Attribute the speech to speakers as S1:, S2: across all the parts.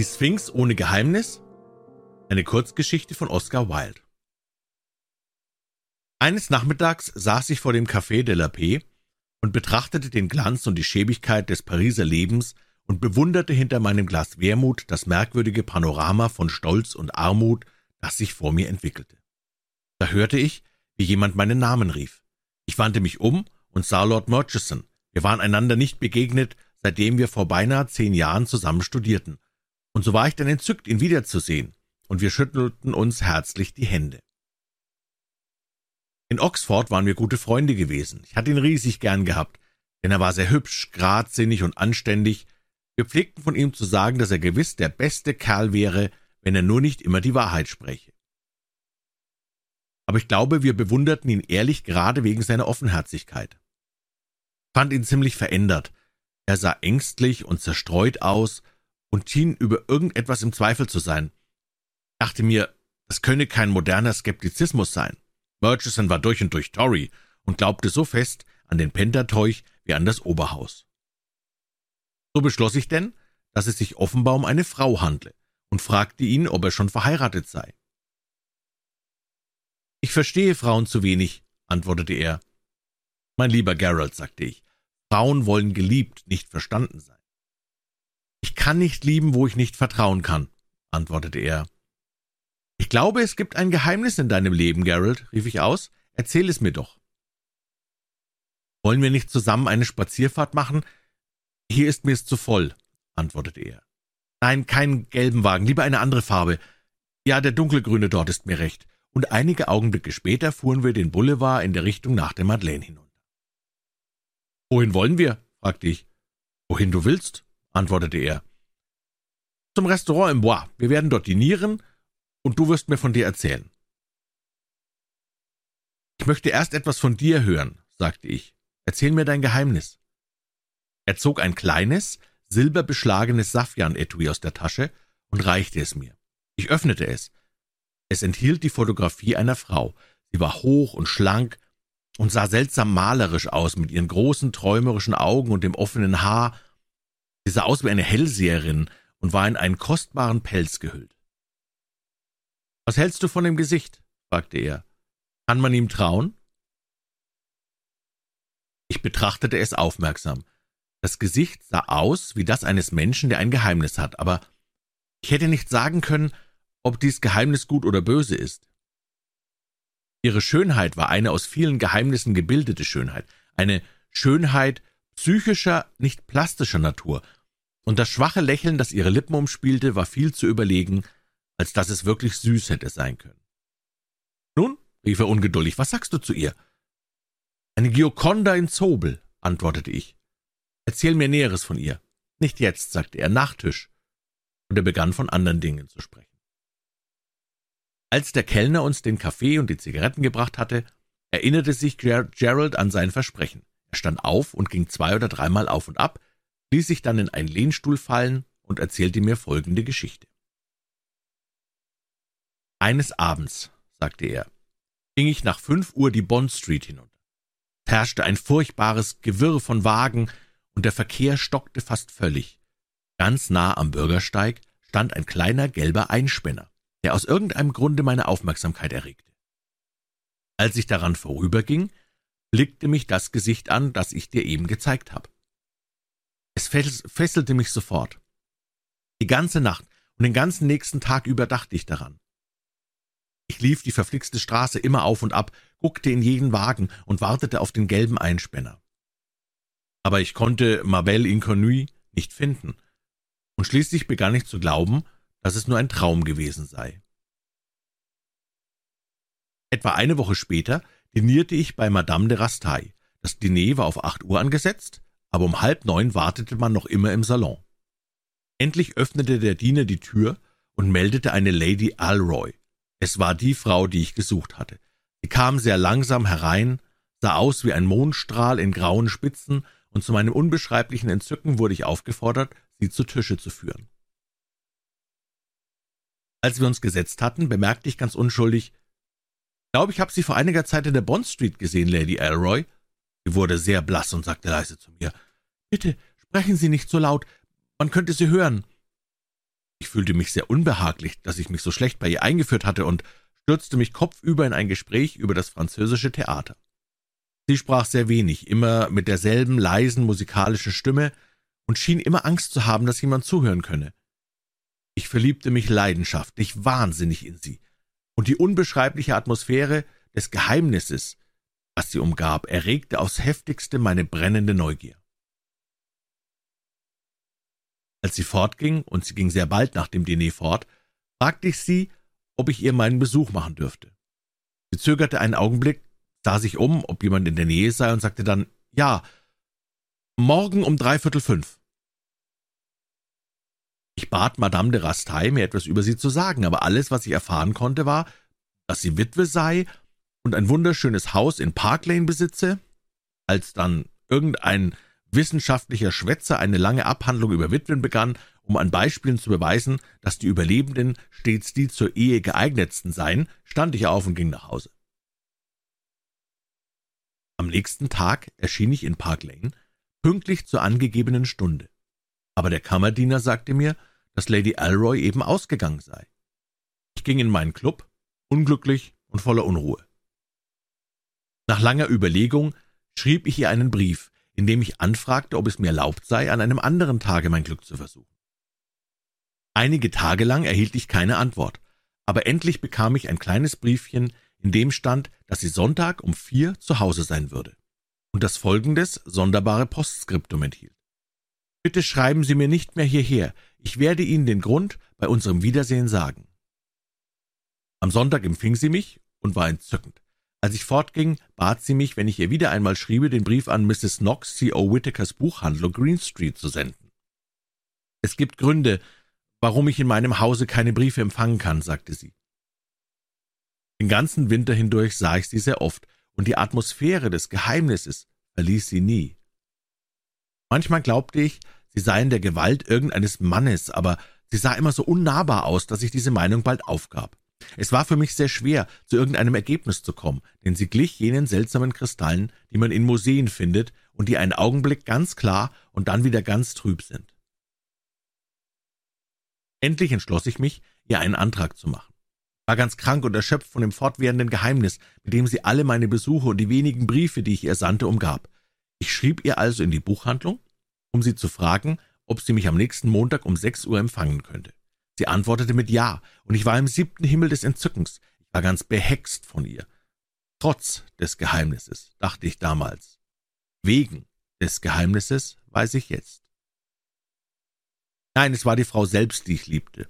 S1: Die Sphinx ohne Geheimnis? Eine Kurzgeschichte von Oscar Wilde. Eines Nachmittags saß ich vor dem Café de la Paix und betrachtete den Glanz und die Schäbigkeit des Pariser Lebens und bewunderte hinter meinem Glas Wermut das merkwürdige Panorama von Stolz und Armut, das sich vor mir entwickelte. Da hörte ich, wie jemand meinen Namen rief. Ich wandte mich um und sah Lord Murchison. Wir waren einander nicht begegnet, seitdem wir vor beinahe zehn Jahren zusammen studierten und so war ich dann entzückt, ihn wiederzusehen, und wir schüttelten uns herzlich die Hände. In Oxford waren wir gute Freunde gewesen. Ich hatte ihn riesig gern gehabt, denn er war sehr hübsch, geradsinnig und anständig. Wir pflegten von ihm zu sagen, dass er gewiss der beste Kerl wäre, wenn er nur nicht immer die Wahrheit spräche. Aber ich glaube, wir bewunderten ihn ehrlich gerade wegen seiner Offenherzigkeit. Fand ihn ziemlich verändert. Er sah ängstlich und zerstreut aus und schien über irgendetwas im Zweifel zu sein. Dachte mir, das könne kein moderner Skeptizismus sein. Murchison war durch und durch Tory und glaubte so fest an den Pentateuch wie an das Oberhaus. So beschloss ich denn, dass es sich offenbar um eine Frau handle und fragte ihn, ob er schon verheiratet sei. Ich verstehe Frauen zu wenig, antwortete er. Mein lieber Gerald, sagte ich, Frauen wollen geliebt, nicht verstanden sein. Ich kann nicht lieben, wo ich nicht vertrauen kann, antwortete er. Ich glaube, es gibt ein Geheimnis in deinem Leben, Gerald, rief ich aus. Erzähl es mir doch. Wollen wir nicht zusammen eine Spazierfahrt machen? Hier ist mir's zu voll, antwortete er. Nein, keinen gelben Wagen, lieber eine andere Farbe. Ja, der dunkelgrüne dort ist mir recht. Und einige Augenblicke später fuhren wir den Boulevard in der Richtung nach der Madeleine hinunter. Wohin wollen wir? fragte ich. Wohin du willst, antwortete er. Zum Restaurant im Bois. Wir werden dort dinieren, und du wirst mir von dir erzählen. Ich möchte erst etwas von dir hören, sagte ich. Erzähl mir dein Geheimnis. Er zog ein kleines, silberbeschlagenes Saffian-Etui aus der Tasche und reichte es mir. Ich öffnete es. Es enthielt die Fotografie einer Frau. Sie war hoch und schlank und sah seltsam malerisch aus mit ihren großen, träumerischen Augen und dem offenen Haar Sie sah aus wie eine Hellseherin und war in einen kostbaren Pelz gehüllt. Was hältst du von dem Gesicht? fragte er. Kann man ihm trauen? Ich betrachtete es aufmerksam. Das Gesicht sah aus wie das eines Menschen, der ein Geheimnis hat, aber ich hätte nicht sagen können, ob dies Geheimnis gut oder böse ist. Ihre Schönheit war eine aus vielen Geheimnissen gebildete Schönheit, eine Schönheit, psychischer, nicht plastischer Natur, und das schwache Lächeln, das ihre Lippen umspielte, war viel zu überlegen, als dass es wirklich süß hätte sein können. Nun, rief er ungeduldig, was sagst du zu ihr? Eine Gioconda in Zobel, antwortete ich. Erzähl mir Näheres von ihr. Nicht jetzt, sagte er, nach Tisch. Und er begann von anderen Dingen zu sprechen. Als der Kellner uns den Kaffee und die Zigaretten gebracht hatte, erinnerte sich Gerald an sein Versprechen. Er stand auf und ging zwei oder dreimal auf und ab, ließ sich dann in einen Lehnstuhl fallen und erzählte mir folgende Geschichte. Eines Abends, sagte er, ging ich nach fünf Uhr die Bond Street hinunter. Es herrschte ein furchtbares Gewirr von Wagen und der Verkehr stockte fast völlig. Ganz nah am Bürgersteig stand ein kleiner gelber Einspänner, der aus irgendeinem Grunde meine Aufmerksamkeit erregte. Als ich daran vorüberging, blickte mich das Gesicht an, das ich dir eben gezeigt habe. Es fesselte mich sofort. Die ganze Nacht und den ganzen nächsten Tag über dachte ich daran. Ich lief die verflixte Straße immer auf und ab, guckte in jeden Wagen und wartete auf den gelben Einspänner. Aber ich konnte Mabel Inconnue nicht finden, und schließlich begann ich zu glauben, dass es nur ein Traum gewesen sei. Etwa eine Woche später dinierte ich bei Madame de Rastaille. Das Diner war auf acht Uhr angesetzt, aber um halb neun wartete man noch immer im Salon. Endlich öffnete der Diener die Tür und meldete eine Lady Alroy. Es war die Frau, die ich gesucht hatte. Sie kam sehr langsam herein, sah aus wie ein Mondstrahl in grauen Spitzen, und zu meinem unbeschreiblichen Entzücken wurde ich aufgefordert, sie zu Tische zu führen. Als wir uns gesetzt hatten, bemerkte ich ganz unschuldig, glaube, ich habe Sie vor einiger Zeit in der Bond Street gesehen, Lady Elroy. Sie wurde sehr blass und sagte leise zu mir, »Bitte, sprechen Sie nicht so laut, man könnte Sie hören.« Ich fühlte mich sehr unbehaglich, dass ich mich so schlecht bei ihr eingeführt hatte und stürzte mich kopfüber in ein Gespräch über das französische Theater. Sie sprach sehr wenig, immer mit derselben leisen musikalischen Stimme und schien immer Angst zu haben, dass jemand zuhören könne. Ich verliebte mich leidenschaftlich, wahnsinnig in sie, und die unbeschreibliche Atmosphäre des Geheimnisses, was sie umgab, erregte aufs heftigste meine brennende Neugier. Als sie fortging, und sie ging sehr bald nach dem Diner fort, fragte ich sie, ob ich ihr meinen Besuch machen dürfte. Sie zögerte einen Augenblick, sah sich um, ob jemand in der Nähe sei, und sagte dann Ja, morgen um dreiviertel fünf. Ich bat Madame de Rastaille, mir etwas über sie zu sagen, aber alles, was ich erfahren konnte, war, dass sie Witwe sei und ein wunderschönes Haus in Park Lane besitze. Als dann irgendein wissenschaftlicher Schwätzer eine lange Abhandlung über Witwen begann, um an Beispielen zu beweisen, dass die Überlebenden stets die zur Ehe geeignetsten seien, stand ich auf und ging nach Hause. Am nächsten Tag erschien ich in Park Lane, pünktlich zur angegebenen Stunde. Aber der Kammerdiener sagte mir, dass Lady Alroy eben ausgegangen sei. Ich ging in meinen Club, unglücklich und voller Unruhe. Nach langer Überlegung schrieb ich ihr einen Brief, indem ich anfragte, ob es mir erlaubt sei, an einem anderen Tage mein Glück zu versuchen. Einige Tage lang erhielt ich keine Antwort, aber endlich bekam ich ein kleines Briefchen, in dem stand, dass sie Sonntag um vier zu Hause sein würde und das folgendes sonderbare Postskriptum enthielt. Bitte schreiben Sie mir nicht mehr hierher, ich werde Ihnen den Grund bei unserem Wiedersehen sagen. Am Sonntag empfing sie mich und war entzückend. Als ich fortging, bat sie mich, wenn ich ihr wieder einmal schriebe, den Brief an Mrs. Knox C. O. Whittakers Buchhandlung Green Street zu senden. Es gibt Gründe, warum ich in meinem Hause keine Briefe empfangen kann, sagte sie. Den ganzen Winter hindurch sah ich sie sehr oft, und die Atmosphäre des Geheimnisses verließ sie nie. Manchmal glaubte ich, sie sei in der Gewalt irgendeines Mannes, aber sie sah immer so unnahbar aus, dass ich diese Meinung bald aufgab. Es war für mich sehr schwer, zu irgendeinem Ergebnis zu kommen, denn sie glich jenen seltsamen Kristallen, die man in Museen findet und die einen Augenblick ganz klar und dann wieder ganz trüb sind. Endlich entschloss ich mich, ihr einen Antrag zu machen. War ganz krank und erschöpft von dem fortwährenden Geheimnis, mit dem sie alle meine Besuche und die wenigen Briefe, die ich ihr sandte, umgab. Ich schrieb ihr also in die Buchhandlung, um sie zu fragen, ob sie mich am nächsten Montag um sechs Uhr empfangen könnte. Sie antwortete mit Ja, und ich war im siebten Himmel des Entzückens. Ich war ganz behext von ihr. Trotz des Geheimnisses, dachte ich damals. Wegen des Geheimnisses weiß ich jetzt. Nein, es war die Frau selbst, die ich liebte.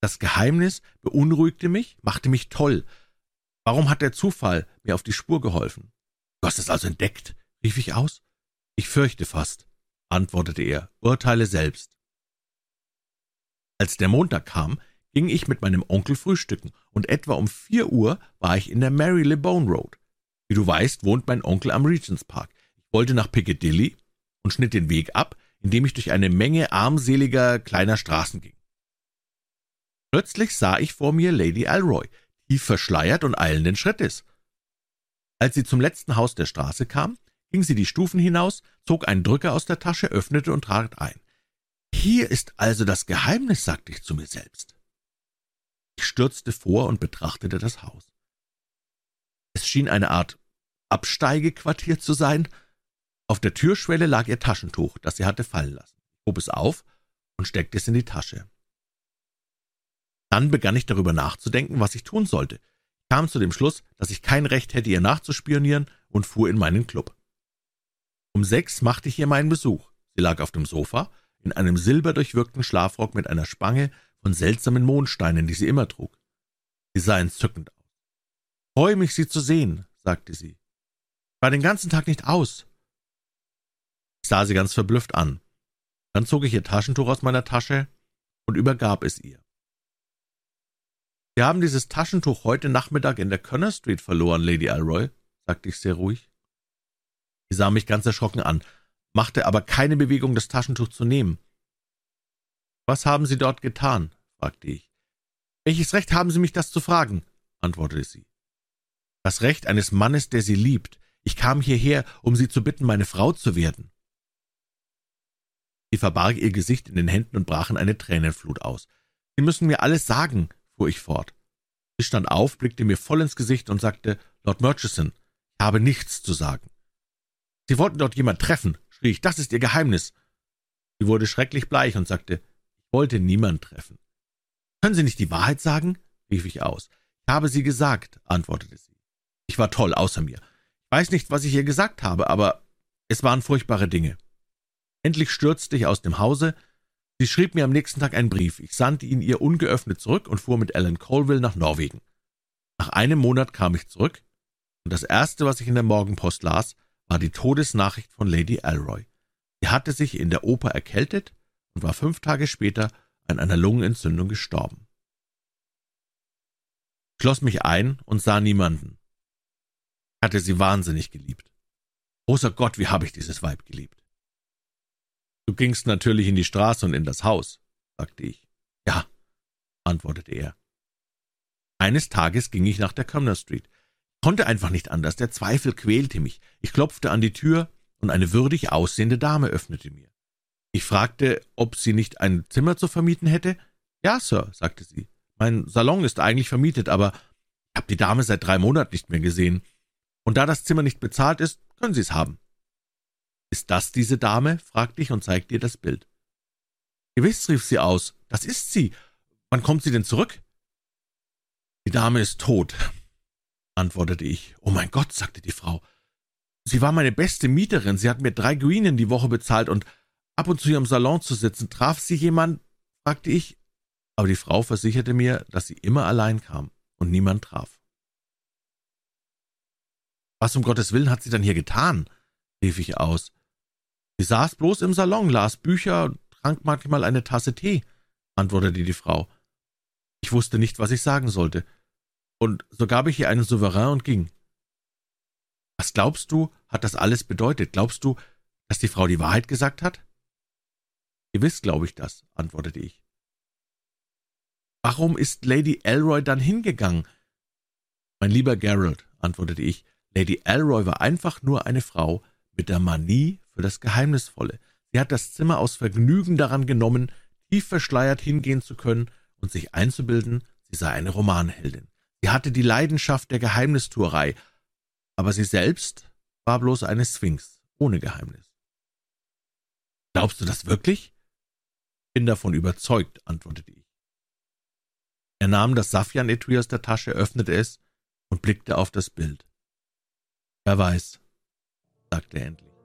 S1: Das Geheimnis beunruhigte mich, machte mich toll. Warum hat der Zufall mir auf die Spur geholfen? Du hast es also entdeckt, rief ich aus. Ich fürchte fast, antwortete er, urteile selbst. Als der Montag kam, ging ich mit meinem Onkel frühstücken, und etwa um vier Uhr war ich in der Mary LeBone Road. Wie du weißt, wohnt mein Onkel am Regents Park. Ich wollte nach Piccadilly und schnitt den Weg ab, indem ich durch eine Menge armseliger kleiner Straßen ging. Plötzlich sah ich vor mir Lady Alroy, tief verschleiert und eilenden Schrittes. Als sie zum letzten Haus der Straße kam, ging sie die Stufen hinaus, zog einen Drücker aus der Tasche, öffnete und trat ein. Hier ist also das Geheimnis, sagte ich zu mir selbst. Ich stürzte vor und betrachtete das Haus. Es schien eine Art Absteigequartier zu sein. Auf der Türschwelle lag ihr Taschentuch, das sie hatte fallen lassen. Ich hob es auf und steckte es in die Tasche. Dann begann ich darüber nachzudenken, was ich tun sollte. Ich kam zu dem Schluss, dass ich kein Recht hätte, ihr nachzuspionieren und fuhr in meinen Club. Um sechs machte ich ihr meinen Besuch. Sie lag auf dem Sofa in einem silberdurchwirkten Schlafrock mit einer Spange von seltsamen Mondsteinen, die sie immer trug. Sie sah entzückend aus. Freue mich, Sie zu sehen, sagte sie. Ich war den ganzen Tag nicht aus. Ich sah sie ganz verblüfft an. Dann zog ich ihr Taschentuch aus meiner Tasche und übergab es ihr. Sie haben dieses Taschentuch heute Nachmittag in der Connor Street verloren, Lady Alroy, sagte ich sehr ruhig. Sie sah mich ganz erschrocken an machte aber keine Bewegung, das Taschentuch zu nehmen. Was haben Sie dort getan? fragte ich. Welches Recht haben Sie mich, das zu fragen? antwortete sie. Das Recht eines Mannes, der Sie liebt. Ich kam hierher, um Sie zu bitten, meine Frau zu werden. Sie verbarg ihr Gesicht in den Händen und brach in eine Tränenflut aus. Sie müssen mir alles sagen, fuhr ich fort. Sie stand auf, blickte mir voll ins Gesicht und sagte, Lord Murchison, ich habe nichts zu sagen. Sie wollten dort jemand treffen, schrie ich, das ist Ihr Geheimnis. Sie wurde schrecklich bleich und sagte, ich wollte niemand treffen. Können Sie nicht die Wahrheit sagen? rief ich aus. Ich habe sie gesagt, antwortete sie. Ich war toll außer mir. Ich weiß nicht, was ich ihr gesagt habe, aber es waren furchtbare Dinge. Endlich stürzte ich aus dem Hause. Sie schrieb mir am nächsten Tag einen Brief. Ich sandte ihn ihr ungeöffnet zurück und fuhr mit Ellen Colville nach Norwegen. Nach einem Monat kam ich zurück, und das erste, was ich in der Morgenpost las, war die Todesnachricht von Lady Elroy. Sie hatte sich in der Oper erkältet und war fünf Tage später an einer Lungenentzündung gestorben. Ich schloss mich ein und sah niemanden. Ich hatte sie wahnsinnig geliebt. Großer Gott, wie habe ich dieses Weib geliebt. Du gingst natürlich in die Straße und in das Haus, sagte ich. Ja, antwortete er. Eines Tages ging ich nach der Cumnor Street. Konnte einfach nicht anders, der Zweifel quälte mich. Ich klopfte an die Tür, und eine würdig aussehende Dame öffnete mir. Ich fragte, ob sie nicht ein Zimmer zu vermieten hätte. Ja, Sir, sagte sie. Mein Salon ist eigentlich vermietet, aber ich habe die Dame seit drei Monaten nicht mehr gesehen. Und da das Zimmer nicht bezahlt ist, können Sie es haben. Ist das diese Dame? fragte ich und zeigte ihr das Bild. Gewiss, rief sie aus, das ist sie. Wann kommt sie denn zurück? Die Dame ist tot, antwortete ich. Oh mein Gott, sagte die Frau. Sie war meine beste Mieterin, sie hat mir drei Guinen die Woche bezahlt und ab und zu ihrem Salon zu sitzen. Traf sie jemand? fragte ich, aber die Frau versicherte mir, dass sie immer allein kam und niemand traf. Was um Gottes Willen hat sie dann hier getan? rief ich aus. Sie saß bloß im Salon, las Bücher, trank manchmal eine Tasse Tee, antwortete die Frau. Ich wusste nicht, was ich sagen sollte, und so gab ich ihr einen Souverän und ging. Was glaubst du, hat das alles bedeutet? Glaubst du, dass die Frau die Wahrheit gesagt hat? Gewiss glaube ich das, antwortete ich. Warum ist Lady Elroy dann hingegangen? Mein lieber Gerald, antwortete ich, Lady Elroy war einfach nur eine Frau mit der Manie für das Geheimnisvolle. Sie hat das Zimmer aus Vergnügen daran genommen, tief verschleiert hingehen zu können und sich einzubilden, sie sei eine Romanheldin. Sie hatte die Leidenschaft der Geheimnistuerei, aber sie selbst war bloß eine Sphinx ohne Geheimnis. Glaubst du das wirklich? Bin davon überzeugt, antwortete ich. Er nahm das Saffian-Etui aus der Tasche, öffnete es und blickte auf das Bild. Wer weiß, sagte er endlich.